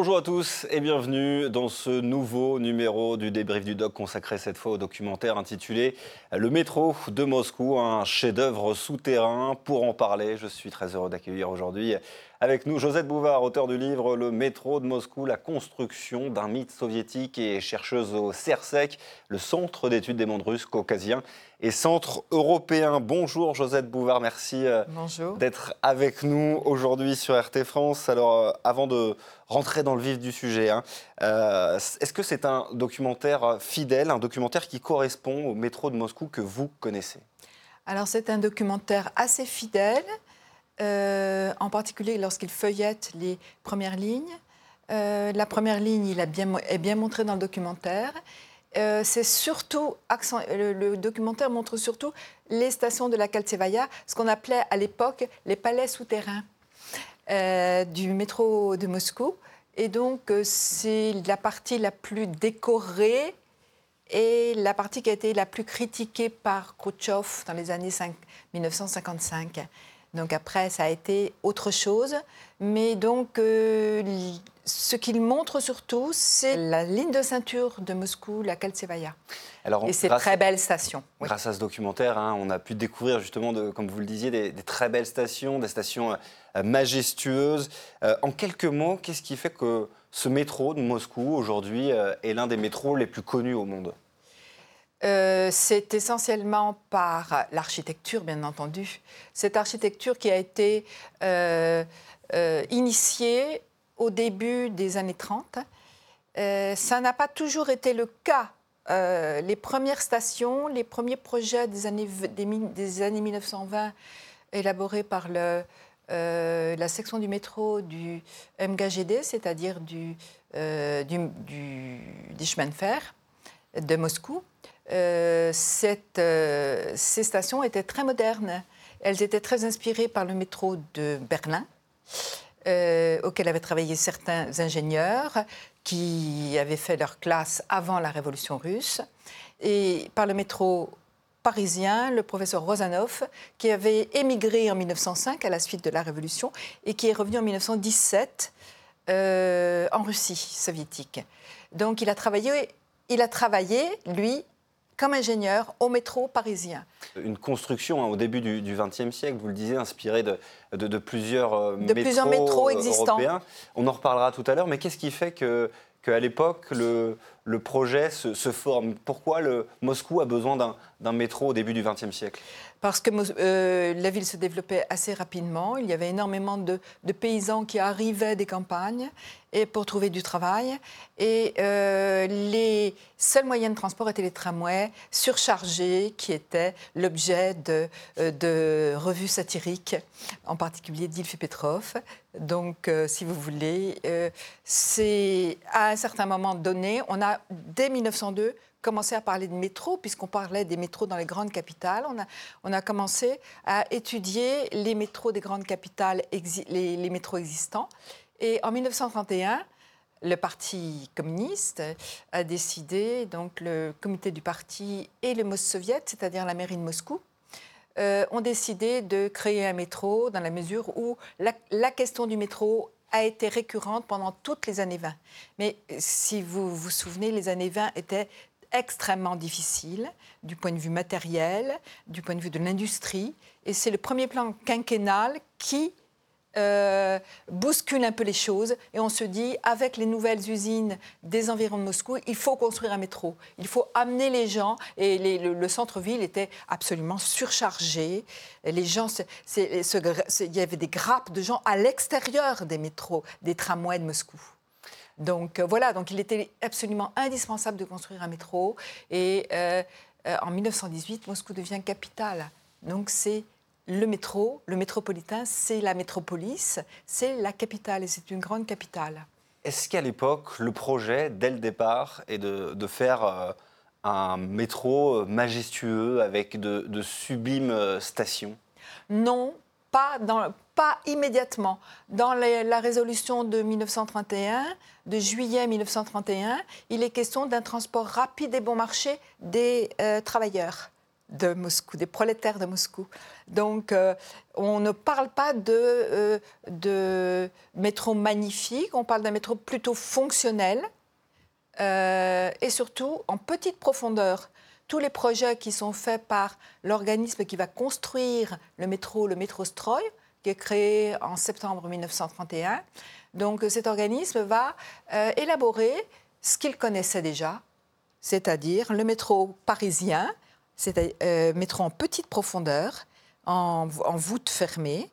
Bonjour à tous et bienvenue dans ce nouveau numéro du débrief du doc consacré cette fois au documentaire intitulé Le métro de Moscou, un chef-d'œuvre souterrain. Pour en parler, je suis très heureux d'accueillir aujourd'hui avec nous, Josette Bouvard, auteur du livre Le métro de Moscou, la construction d'un mythe soviétique et chercheuse au CERSEC, le Centre d'études des mondes russes caucasiens et Centre européen. Bonjour Josette Bouvard, merci euh, d'être avec nous aujourd'hui sur RT France. Alors, euh, avant de rentrer dans le vif du sujet, hein, euh, est-ce que c'est un documentaire fidèle, un documentaire qui correspond au métro de Moscou que vous connaissez? Alors c'est un documentaire assez fidèle. Euh, en particulier lorsqu'il feuillette les premières lignes. Euh, la première ligne est bien montrée dans le documentaire. Euh, c'est surtout le, documentaire montre surtout les stations de la Kaltsevaya, ce qu'on appelait à l'époque les palais souterrains du métro de Moscou. Et donc, c'est la partie la plus décorée et la partie qui a été la plus critiquée par Khrouchtchev dans les années 1955. Donc après, ça a été autre chose. Mais donc, euh, ce qu'il montre surtout, c'est la ligne de ceinture de Moscou, la Kaltsevaya. Alors, et ces très belles stations. Grâce à ce documentaire, hein, on a pu découvrir justement, de, comme vous le disiez, des, très belles stations, des stations euh, majestueuses. Euh, en quelques mots, qu'est-ce qui fait que ce métro de Moscou, aujourd'hui, est l'un des métros les plus connus au monde? Euh, c'est essentiellement par l'architecture, bien entendu. Cette architecture qui a été euh, euh, initiée au début des années 30. ça n'a pas toujours été le cas. les premières stations, les premiers projets des années, des, années 1920 élaborés par la section du métro du MGD, c'est-à-dire du, du, du, du, chemin de fer de Moscou, euh, euh, ces stations étaient très modernes. Elles étaient très inspirées par le métro de Berlin, euh, auquel avaient travaillé certains ingénieurs qui avaient fait leur classe avant la Révolution russe, et par le métro parisien, le professeur Rosanov, qui avait émigré en 1905 à la suite de la Révolution et qui est revenu en 1917 en Russie soviétique. Donc il a travaillé, il a travaillé lui, comme ingénieur au métro parisien. Une construction hein, au début du XXe siècle, vous le disiez, inspirée de, de, plusieurs, euh, de métros, plusieurs métros existants. Européens. On en reparlera tout à l'heure, mais qu'est-ce qui fait que qu'à l'époque, le, le, projet se, se, forme? Pourquoi le, Moscou a besoin d'un métro au début du XXe siècle? Parce que euh, la ville se développait assez rapidement. Il y avait énormément de, paysans qui arrivaient des campagnes et pour trouver du travail. Et euh, les seuls moyens de transport étaient les tramways surchargés, qui étaient l'objet de, euh, revues satiriques, en particulier d'Ilfi Petrov. Donc, si vous voulez, c'est à un certain moment donné, on a dès 1902 commencé à parler de métro, puisqu'on parlait des métros dans les grandes capitales. On a, on a commencé à étudier les métros des grandes capitales, les, métros existants. Et en 1931, le Parti communiste a décidé, donc le comité du parti et le Mossoviet, c'est-à-dire la mairie de Moscou, euh, ont décidé de créer un métro dans la mesure où la, la question du métro a été récurrente pendant toutes les années 20. Mais si vous vous souvenez, les années 20 étaient extrêmement difficile du point de vue matériel, du point de vue de l'industrie. Et c'est le premier plan quinquennal qui euh, bouscule un peu les choses et on se dit, avec les nouvelles usines des environs de Moscou, il faut construire un métro, il faut amener les gens et le, centre-ville était absolument surchargé. Les gens, il y avait des grappes de gens à l'extérieur des métros, des tramways de Moscou. Donc euh, voilà, donc il était absolument indispensable de construire un métro. Et euh, euh, en 1918, Moscou devient capitale. Donc c'est le métro, le métropolitain, c'est la métropolis, c'est la capitale et c'est une grande capitale. Est-ce qu'à l'époque, le projet, dès le départ, est de, faire un métro majestueux avec de sublimes stations? Non, pas, immédiatement. Dans la résolution de 1931, de juillet 1931, il est question d'un transport rapide et bon marché des euh, travailleurs. de Moscou, des prolétaires de Moscou. Donc, euh, on ne parle pas de, euh, de, métro magnifique, on parle d'un métro plutôt fonctionnel et surtout en petite profondeur. Tous les projets qui sont faits par l'organisme qui va construire le métro, le métro Stroy, qui est créé en septembre 1931. Donc, cet organisme va élaborer ce qu'il connaissait déjà, c'est-à-dire le métro parisien, c'est euh, métro en petite profondeur, en, voûte fermée,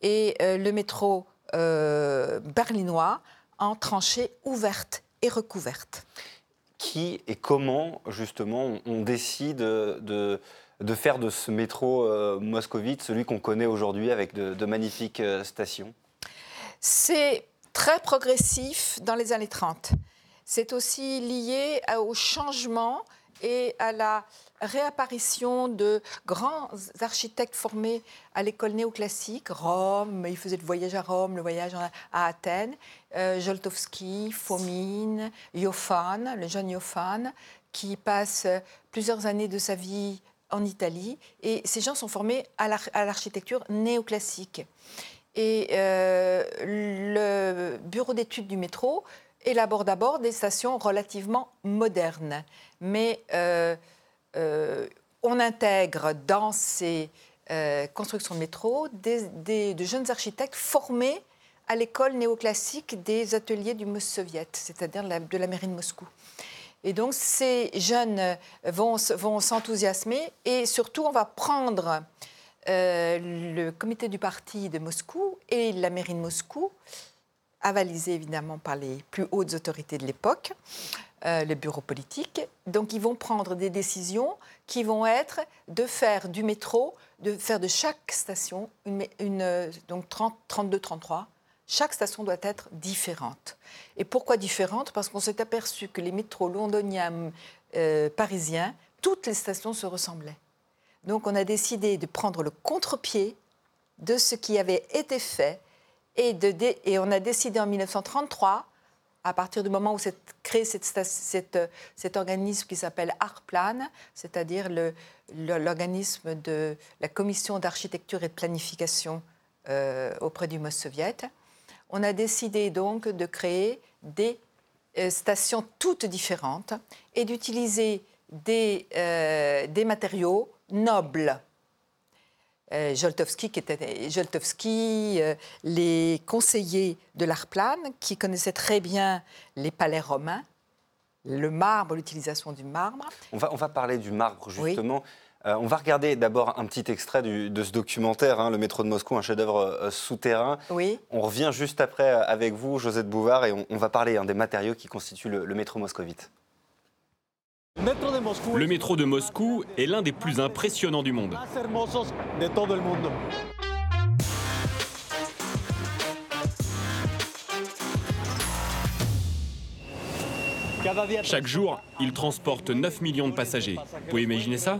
et euh, le métro euh, berlinois en tranchée ouverte et recouverte. Qui et comment, justement, on, décide de, faire de ce métro moscovite celui qu'on connaît aujourd'hui avec de, de magnifiques stations? C'est très progressif dans les années 30. C'est aussi lié au changement et à la réapparition de grands architectes formés à l'école néoclassique, Rome, il faisait le voyage à Rome, le voyage à Athènes, euh, Joltowski, Fomine, le jeune Iofane, qui passe plusieurs années de sa vie en Italie. Et ces gens sont formés à l'architecture néoclassique. Et euh, le bureau d'études du métro élabore d'abord des stations relativement modernes. Mais euh, euh, on intègre dans ces euh, constructions de métro des, de jeunes architectes formés à l'école néoclassique des ateliers du Moss-Soviet, c'est-à-dire de la mairie de Moscou. Et donc ces jeunes vont, vont s'enthousiasmer et surtout on va prendre le comité du parti de Moscou et la mairie de Moscou avalisé évidemment par les plus hautes autorités de l'époque, euh, les bureaux politiques. Donc ils vont prendre des décisions qui vont être de faire du métro, de faire de chaque station, une, une donc 32-33, chaque station doit être différente. Et pourquoi différente? Parce qu'on s'est aperçu que les métros londoniens, euh, parisiens, toutes les stations se ressemblaient. Donc on a décidé de prendre le contre-pied de ce qui avait été fait et, et on a décidé en 1933, à partir du moment où s'est créé cet organisme qui s'appelle ARPLAN, c'est-à-dire l'organisme de la commission d'architecture et de planification euh, auprès du Moss soviet, on a décidé donc de créer des euh, stations toutes différentes et d'utiliser des, euh, des matériaux nobles euh, Joltowski, qui était Joltowski, euh, les conseillers de l'Arplan, qui connaissaient très bien les palais romains, le marbre, l'utilisation du marbre. On va, on va parler du marbre, justement. Euh, on va regarder d'abord un petit extrait de ce documentaire, hein, Le métro de Moscou, un chef-d'œuvre souterrain. Oui. On revient juste après avec vous, Josette Bouvard, et on, va parler hein, des matériaux qui constituent le métro moscovite. Le métro de Moscou est l'un des plus impressionnants du monde. Chaque jour, il transporte 9 millions de passagers. Vous pouvez imaginer ça?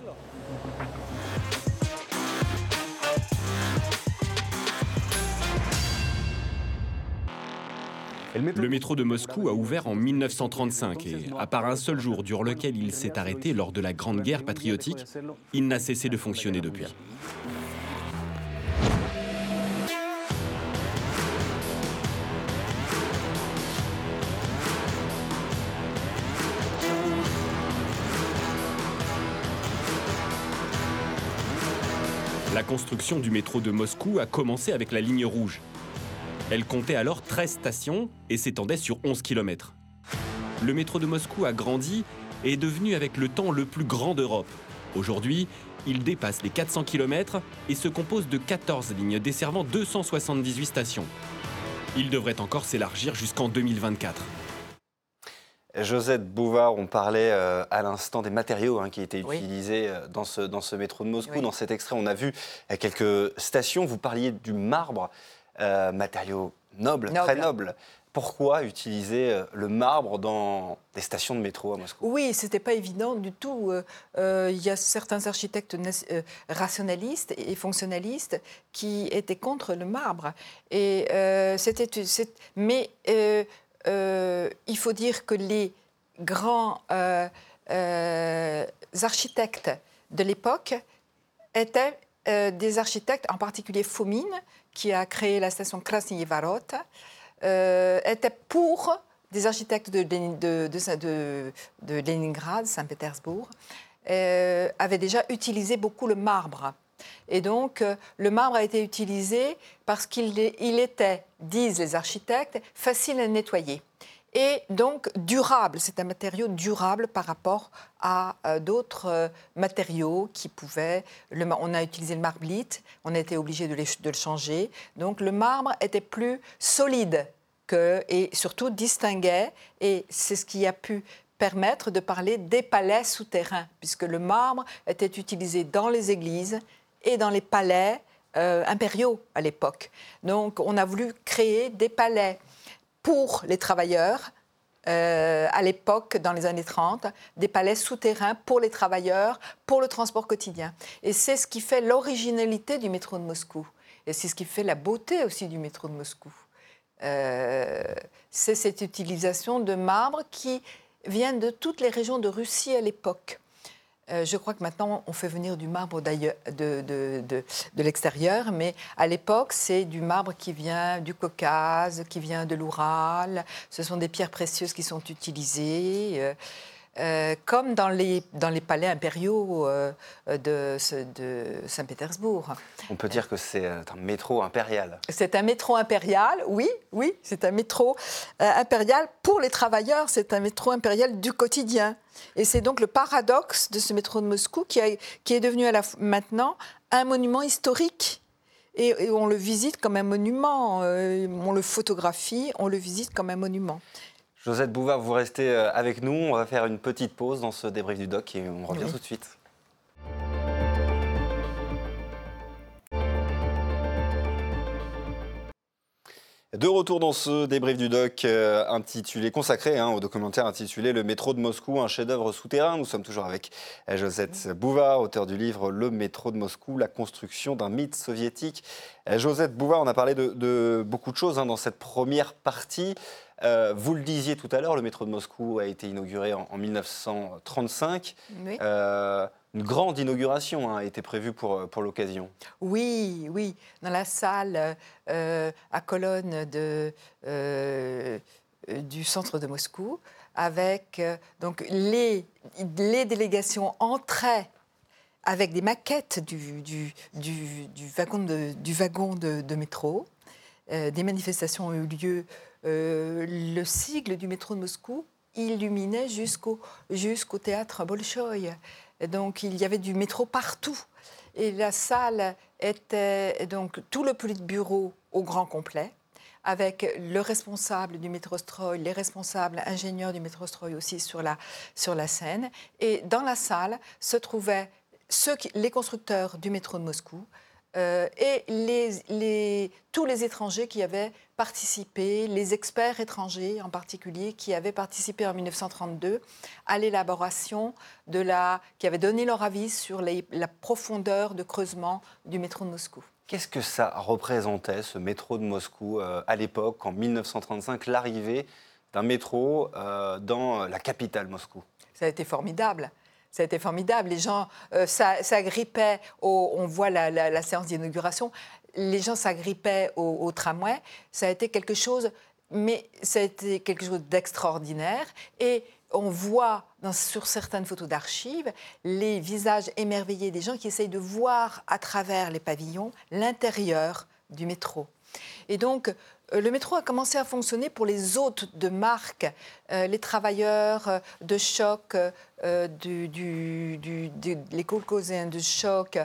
Le métro de Moscou a ouvert en 1935 et, à part un seul jour durant lequel il s'est arrêté lors de la Grande Guerre patriotique, il n'a cessé de fonctionner depuis. La construction du métro de Moscou a commencé avec la ligne rouge, elle comptait alors 13 stations et s'étendait sur 11 km. Le métro de Moscou a grandi et est devenu avec le temps le plus grand d'Europe. Aujourd'hui, il dépasse les 400 km et se compose de 14 lignes desservant 278 stations. Il devrait encore s'élargir jusqu'en 2024. Josette Bouvard, on parlait euh, à l'instant des matériaux hein, qui étaient utilisés euh, dans, ce, dans ce métro de Moscou. Dans cet extrait, on a vu euh, quelques stations. Vous parliez du marbre. Euh, matériaux nobles, très nobles. Pourquoi utiliser euh, le marbre dans des stations de métro à Moscou? Oui, c'était pas évident du tout. Euh, il y a certains architectes rationalistes et fonctionnalistes qui étaient contre le marbre. Et c'était, mais il faut dire que les grands architectes de l'époque étaient des architectes, en particulier Fomin, qui a créé la station Krasny Varot, étaient pour des architectes de, de, de, de Leningrad, Saint-Pétersbourg, euh, avaient déjà utilisé beaucoup le marbre. Et donc, euh, le marbre a été utilisé parce qu'il il était, disent les architectes, facile à nettoyer. Et donc durable, c'est un matériau durable par rapport à euh, d'autres matériaux qui pouvaient. On a utilisé le marblite, on a été obligé de, le changer. Donc le marbre était plus solide et surtout distinguait, et c'est ce qui a pu permettre de parler des palais souterrains, puisque le marbre était utilisé dans les églises et dans les palais euh, impériaux à l'époque. Donc on a voulu créer des palais pour les travailleurs. Euh, à l'époque, dans les années 30, des palais souterrains pour les travailleurs, pour le transport quotidien. Et c'est ce qui fait l'originalité du métro de Moscou. Et c'est ce qui fait la beauté aussi du métro de Moscou. Euh, c'est cette utilisation de marbre qui vient de toutes les régions de Russie à l'époque. Euh, je crois que maintenant, on fait venir du marbre de, de, de, l'extérieur, mais à l'époque, c'est du marbre qui vient du Caucase, qui vient de l'Oural. Ce sont des pierres précieuses qui sont utilisées. Euh, euh, comme dans les, dans les palais impériaux euh, de, de Saint-Pétersbourg. On peut dire que c'est un métro impérial. C'est un métro impérial, oui, oui, c'est un métro euh, impérial pour les travailleurs, c'est un métro impérial du quotidien. Et c'est donc le paradoxe de ce métro de Moscou qui, qui est devenu à la, maintenant un monument historique. et, on le visite comme un monument, on le photographie, on le visite comme un monument. Josette Bouvard, vous restez euh, avec nous. On va faire une petite pause dans ce débrief du doc et on revient tout de suite. De retour dans ce débrief du doc euh, intitulé, consacré hein, au documentaire intitulé Le métro de Moscou, un chef-d'œuvre souterrain. Nous sommes toujours avec euh, Josette Bouvard, auteur du livre Le métro de Moscou, la construction d'un mythe soviétique. Josette Bouvard, on a parlé de, beaucoup de choses hein, dans cette première partie. Euh, vous le disiez tout à l'heure, le métro de Moscou a été inauguré en, 1935. Euh, une grande inauguration hein, a été prévue pour, euh, pour l'occasion. Oui, oui, dans la salle à colonne de, du centre de Moscou, avec donc les, les délégations entraient avec des maquettes du, du, du, wagon, de, du wagon de, métro. des manifestations ont eu lieu euh, le sigle du métro de Moscou illuminait jusqu'au théâtre Bolchoï. Donc il y avait du métro partout. Et la salle était donc tout le bureau au grand complet, avec le responsable du métro Stroy, les responsables ingénieurs du métro Stroy aussi sur la, sur la scène. Et dans la salle se trouvaient ceux les constructeurs du métro de Moscou, euh, et les, tous les étrangers qui avaient participé, les experts étrangers en particulier, qui avaient participé en 1932 à l'élaboration de la, qui avaient donné leur avis sur la profondeur de creusement du métro de Moscou. Qu'est-ce que ça représentait, ce métro de Moscou, euh, à l'époque, en 1935, l'arrivée d'un métro euh, dans la capitale Moscou? Ça a été formidable. Ça a été formidable. Les gens euh, s'agrippaient, on voit la, séance d'inauguration, les gens s'agrippaient au, tramway. Ça a été quelque chose, mais ça quelque chose d'extraordinaire. Et on voit sur certaines photos d'archives les visages émerveillés des gens qui essayent de voir à travers les pavillons l'intérieur du métro. Et donc, euh, le métro a commencé à fonctionner pour les hôtes de marque, euh, les travailleurs euh, de choc, les colcoséens de choc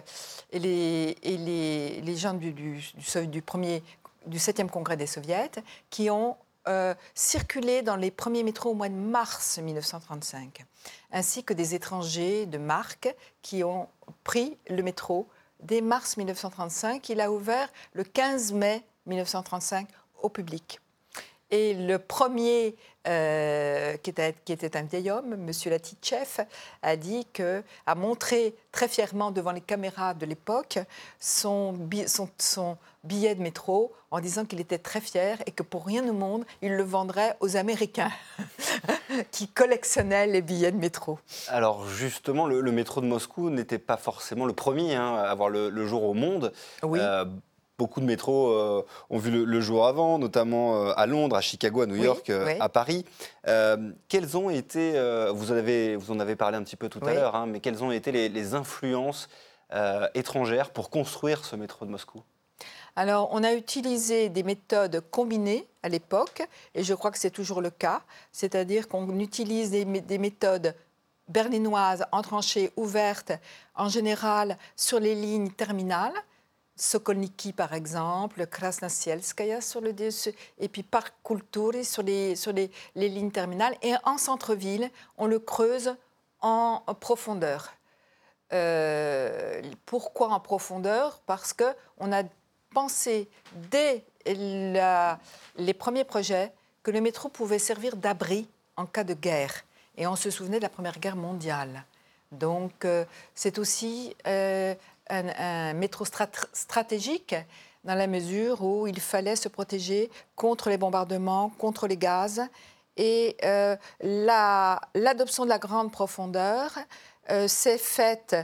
et les, gens du, du, premier, du 7e congrès des soviets qui ont circulé dans les premiers métros au mois de mars 1935, ainsi que des étrangers de marque qui ont pris le métro dès mars 1935. Il a ouvert le 15 mai 1935 au public. Et le premier, euh, qui, était, qui, était, un vieil homme, M. Latitchev, a dit que, a montré très fièrement devant les caméras de l'époque son, son, son, billets de métro en disant qu'il était très fier et que pour rien au monde, il le vendrait aux Américains qui collectionnaient les billets de métro. Alors justement, le, métro de Moscou n'était pas forcément le premier hein, à avoir le, jour au monde. Oui. Euh, beaucoup de métros euh, ont vu le, jour avant, notamment euh, à Londres, à Chicago, à New York, à Paris. quelles ont été, vous, en avez, vous en avez parlé un petit peu tout à l'heure, hein, mais quelles ont été les influences étrangères pour construire ce métro de Moscou? Alors, on a utilisé des méthodes combinées à l'époque, et je crois que c'est toujours le cas, c'est-à-dire qu'on utilise des, méthodes berlinoises, entranchées, ouvertes, en général sur les lignes terminales, Sokolniki par exemple, Krasnasielskaya sur le et puis Parc Kulturi sur les, sur les, lignes terminales. Et en centre-ville, on le creuse en profondeur. Euh, pourquoi en profondeur? Parce qu'on a pensé dès les premiers projets que le métro pouvait servir d'abri en cas de guerre. Et on se souvenait de la Première Guerre mondiale. Donc euh, c'est aussi euh, un, métro stratégique dans la mesure où il fallait se protéger contre les bombardements, contre les gaz. Et euh, l'adoption de la grande profondeur s'est faite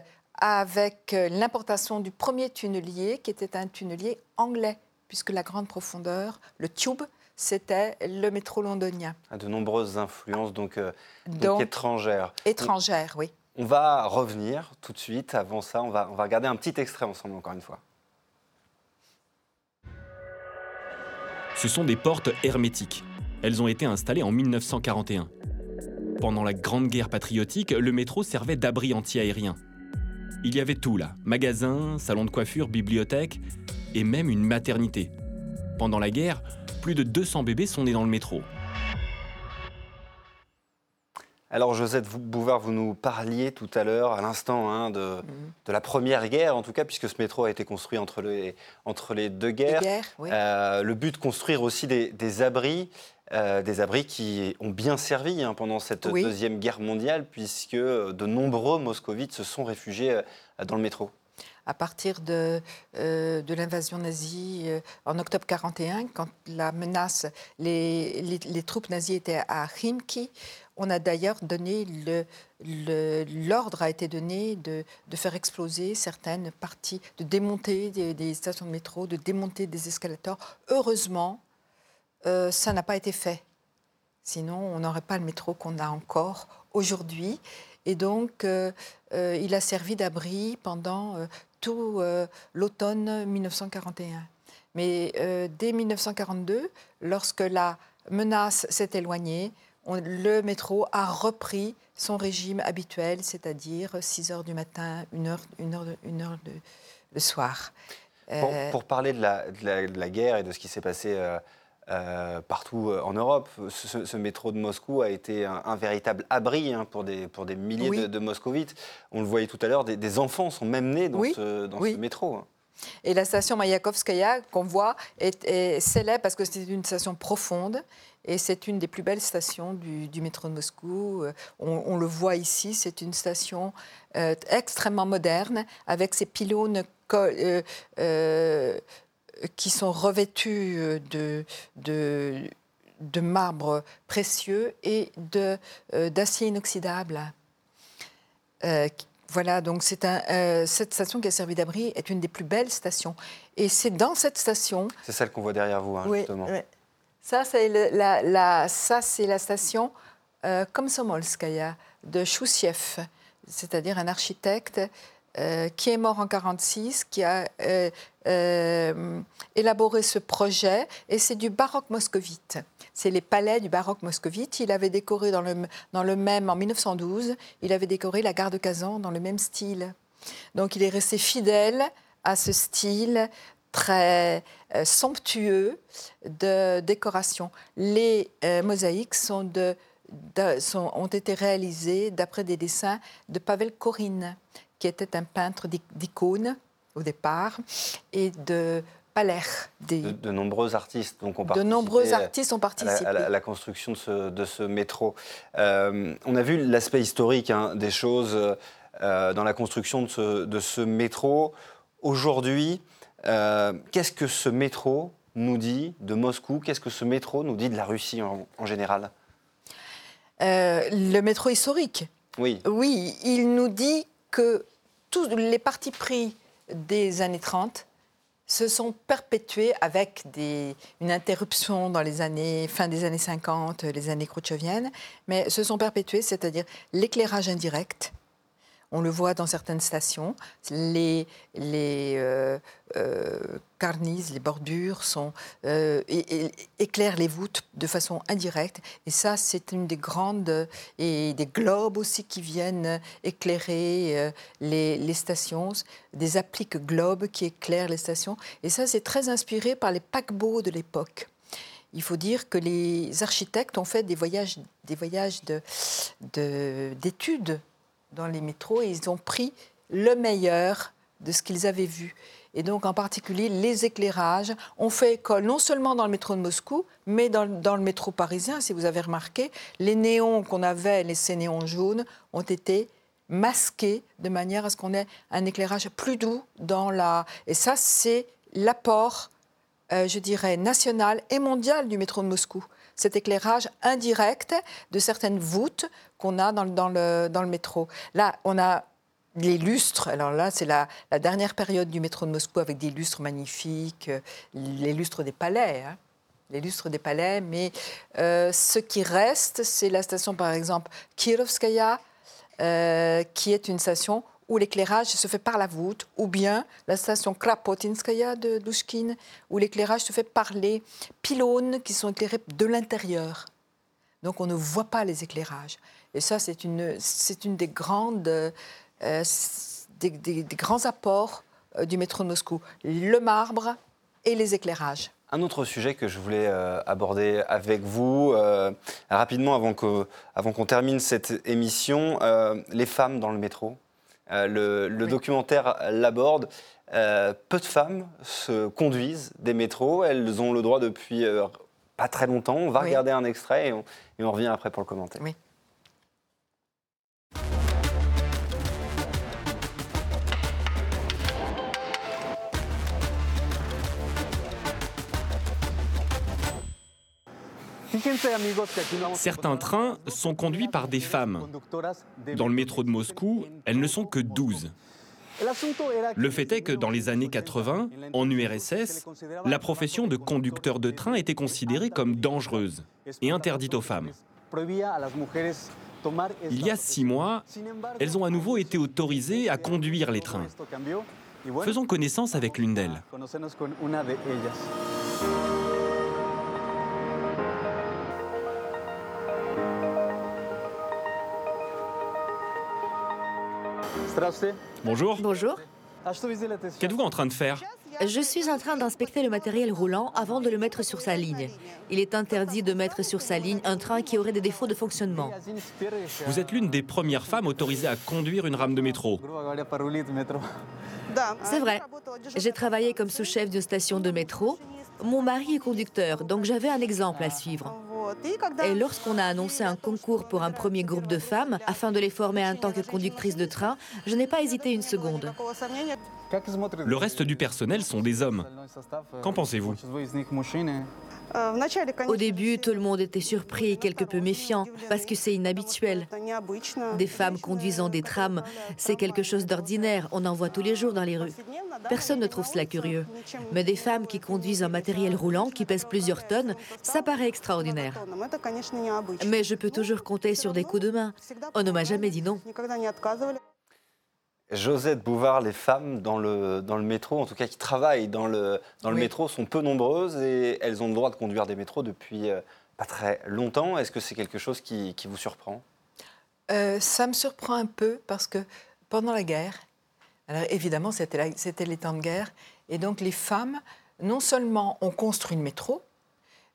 avec euh, l'importation du premier tunnelier, qui était un tunnelier anglais, puisque la grande profondeur, le tube, c'était le métro londonien. Ah, de nombreuses influences donc, euh, donc, étrangères. Étrangères, oui. On va revenir tout de suite. Avant ça, on va, regarder un petit extrait ensemble, encore une fois. Ce sont des portes hermétiques. Elles ont été installées en 1941. Pendant la Grande Guerre patriotique, le métro servait d'abri anti-aérien. Il y avait tout là. Magasin, salon de coiffure, bibliothèque et même une maternité. Pendant la guerre, plus de 200 bébés sont nés dans le métro. Alors Josette Bouvard, vous nous parliez tout à l'heure, à l'instant, hein, de, la Première Guerre, en tout cas, puisque ce métro a été construit entre les, entre les deux guerres. Euh, le but de construire aussi des abris. Euh, des abris qui ont bien servi hein, pendant cette Deuxième Guerre mondiale, puisque de nombreux moscovites se sont réfugiés euh, dans le métro à partir de, euh, de l'invasion nazie en octobre 41, quand la menace, les, les, troupes nazies étaient à Khimki, on a d'ailleurs donné l'ordre a été donné de, de, faire exploser certaines parties, de démonter des, stations de métro, de démonter des escalators. Heureusement, euh, ça n'a pas été fait. Sinon, on n'aurait pas le métro qu'on a encore aujourd'hui. Et donc, euh, euh, il a servi d'abri pendant tout l'automne 1941. Mais dès 1942, lorsque la menace s'est éloignée, le métro a repris son régime habituel, c'est-à-dire 6 heures du matin, 1 heure, une heure, une heure de, le soir. Pour, parler de la, de la, guerre et de ce qui s'est passé euh, partout euh, en Europe. Ce, métro de Moscou a été un, véritable abri hein, pour, des, pour des milliers de, moscovites. On le voyait tout à l'heure, des, enfants sont même nés dans, ce, dans ce, métro. Hein. Et la station Mayakovskaya qu'on voit est, célèbre parce que c'est une station profonde et c'est une des plus belles stations du, métro de Moscou. Euh, on, le voit ici, c'est une station extrêmement moderne avec ses pylônes qui sont revêtus euh, de, de, de marbre précieux et euh, d'acier inoxydable. Euh, voilà, donc c'est un, cette station qui a servi d'abri est une des plus belles stations. Et c'est dans cette station. C'est celle qu'on voit derrière vous, hein, justement. Ça, c'est la, la, ça, c'est la station Komsomolskaya de Choussiev, c'est-à-dire un architecte euh, qui est mort en 1946, qui a euh, euh, élaboré ce projet, et c'est du baroque moscovite. C'est les palais du baroque moscovite. Il avait décoré dans le, dans le même, en 1912, il avait décoré la gare de Kazan dans le même style. Donc il est resté fidèle à ce style très somptueux de décoration. Les mosaïques sont de, sont, ont été réalisées d'après des dessins de Pavel Korine, qui était un peintre d'icônes au départ, et de Paler. Des... De, nombreux artistes donc, ont De nombreux artistes ont participé. À la, construction de ce, de ce métro. Euh, on a vu l'aspect historique hein, des choses euh, dans la construction de ce, de ce métro. Aujourd'hui, Euh, qu'est-ce que ce métro nous dit de Moscou? Qu'est-ce que ce métro nous dit de la Russie en, général? Euh, Le métro historique? Oui. Oui, il nous dit que tous les partis pris des années 30 se sont perpétués avec une interruption dans les années, fin des années 50, les années khrouchtcheviennes, mais se sont perpétués, c'est-à-dire l'éclairage indirect, on le voit dans certaines stations. Les, les euh, euh, carnises, les bordures sont, euh, éclairent les voûtes de façon indirecte. Et ça, c'est une des grandes. Et des globes aussi qui viennent éclairer les, les, stations, des appliques globes qui éclairent les stations. Et ça, c'est très inspiré par les paquebots de l'époque. Il faut dire que les architectes ont fait des voyages, des voyages d'études de, dans les métros et ils ont pris le meilleur de ce qu'ils avaient vu. Et donc, en particulier, les éclairages ont fait école non seulement dans le métro de Moscou, mais dans, le métro parisien. Si vous avez remarqué, les néons qu'on avait, les, ces néons jaunes, ont été masqués de manière à ce qu'on ait un éclairage plus doux dans la. Et ça, c'est l'apport, euh, je dirais, national et mondial du métro de Moscou cet éclairage indirect de certaines voûtes qu'on a dans, le, dans le métro. Là, on a les lustres, alors là, c'est la, dernière période du métro de Moscou avec des lustres magnifiques, euh, les lustres des palais. Hein. les lustres des palais, mais euh, ce qui reste, c'est la station, par exemple, Kirovskaya, euh, qui est une station où l'éclairage se fait par la voûte, ou bien la station Krapotinskaya de Douchkin, où l'éclairage se fait par les pylônes qui sont éclairés de l'intérieur. Donc on ne voit pas les éclairages. Et ça, c'est une, c'est une des grandes, euh, des, grands apports euh, du métro de Moscou. Le marbre et les éclairages. Un autre sujet que je voulais euh, aborder avec vous, rapidement avant, que, avant qu'on termine cette émission, les femmes dans le métro. Euh, le, documentaire l'aborde. Euh, peu de femmes se conduisent des métros. Elles ont le droit depuis euh, pas très longtemps. On va regarder un extrait et on, revient après pour le commenter. Oui. Certains trains sont conduits par des femmes. Dans le métro de Moscou, elles ne sont que 12. Le fait est que dans les années 80, en URSS, la profession de conducteur de train était considérée comme dangereuse et interdite aux femmes. Il y a six mois, elles ont à nouveau été autorisées à conduire les trains. Faisons connaissance avec l'une d'elles. Bonjour. Bonjour. Qu'êtes-vous en train de faire? Je suis en train d'inspecter le matériel roulant avant de le mettre sur sa ligne. Il est interdit de mettre sur sa ligne un train qui aurait des défauts de fonctionnement. Vous êtes l'une des premières femmes autorisées à conduire une rame de métro. C'est vrai. J'ai travaillé comme sous-chef d'une station de métro. Mon mari est conducteur, donc j'avais un exemple à suivre. Et lorsqu'on a annoncé un concours pour un premier groupe de femmes, afin de les former en tant que conductrices de train, je n'ai pas hésité une seconde. Le reste du personnel sont des hommes. Qu'en pensez-vous? Au début, tout le monde était surpris et quelque peu méfiant, parce que c'est inhabituel. Des femmes conduisant des trams, c'est quelque chose d'ordinaire, on en voit tous les jours dans les rues. Personne ne trouve cela curieux. Mais des femmes qui conduisent un matériel roulant qui pèse plusieurs tonnes, ça paraît extraordinaire. Mais je peux toujours compter sur des coups de main. On ne m'a jamais dit non. Josette Bouvard, les femmes dans le, dans le métro, en tout cas qui travaillent dans le, dans le métro, sont peu nombreuses et elles ont le droit de conduire des métros depuis euh, pas très longtemps. Est-ce que c'est quelque chose qui, qui vous surprend? Euh, Ça me surprend un peu parce que pendant la guerre, alors évidemment c'était les temps de guerre, et donc les femmes, non seulement ont construit le métro,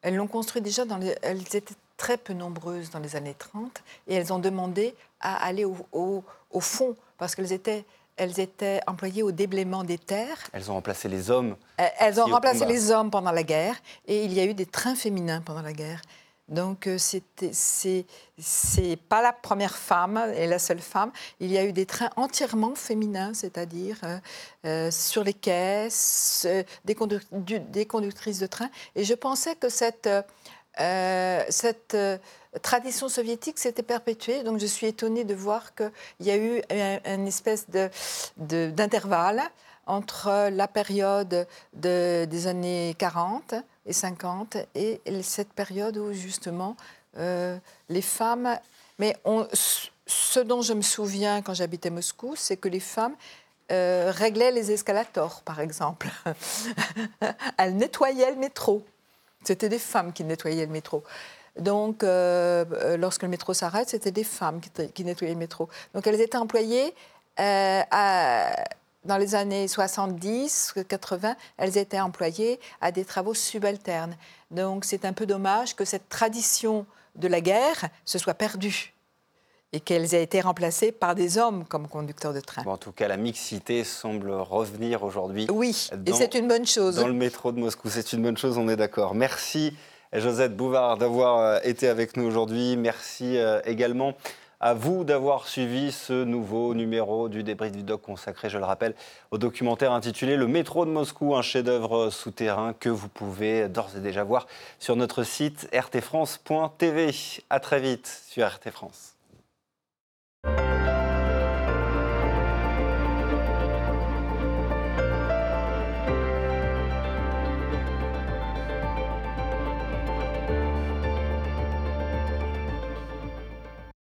elles l'ont construit déjà dans les, elles étaient très peu nombreuses dans les années 30 et elles ont demandé à aller au, au, au fond parce qu'elles étaient elles étaient employées au déblaiement des terres. Elles ont remplacé les hommes. Elles ont remplacé les hommes pendant la guerre et il y a eu des trains féminins pendant la guerre. Donc, euh, c'est n'est pas la première femme et la seule femme. Il y a eu des trains entièrement féminins, c'est-à-dire euh, euh, sur les caisses, des, des, conductrices de train. Et je pensais que cette, cette tradition soviétique s'était perpétuée. Donc, je suis étonnée de voir qu'il y a eu une espèce d'intervalle de, entre la période de, des années 40 et 50 et cette période où justement euh, les femmes... Mais ce dont je me souviens quand j'habitais Moscou, c'est que les femmes euh, réglaient les escalators, par exemple. Elles nettoyaient le métro. C'était des femmes qui nettoyaient le métro. Donc, euh, lorsque le métro s'arrête, c'était des femmes qui, nettoyaient le métro. Donc, elles étaient employées à, dans les années 70, 80, elles étaient employées à des travaux subalternes. Donc c'est un peu dommage que cette tradition de la guerre se soit perdue et qu'elles aient été remplacées par des hommes comme conducteurs de train. en tout cas, la mixité semble revenir aujourd'hui. Oui, et c'est une bonne chose. Dans le métro de Moscou, c'est une bonne chose, on est d'accord. Merci Josette Bouvard d'avoir euh, été avec nous aujourd'hui. Merci euh, également à vous d'avoir suivi ce nouveau numéro du débrief du doc consacré, je le rappelle, au documentaire intitulé Le métro de Moscou, un chef-d'œuvre souterrain que vous pouvez d'ores et déjà voir sur notre site rtfrance.tv. À très vite sur RT France.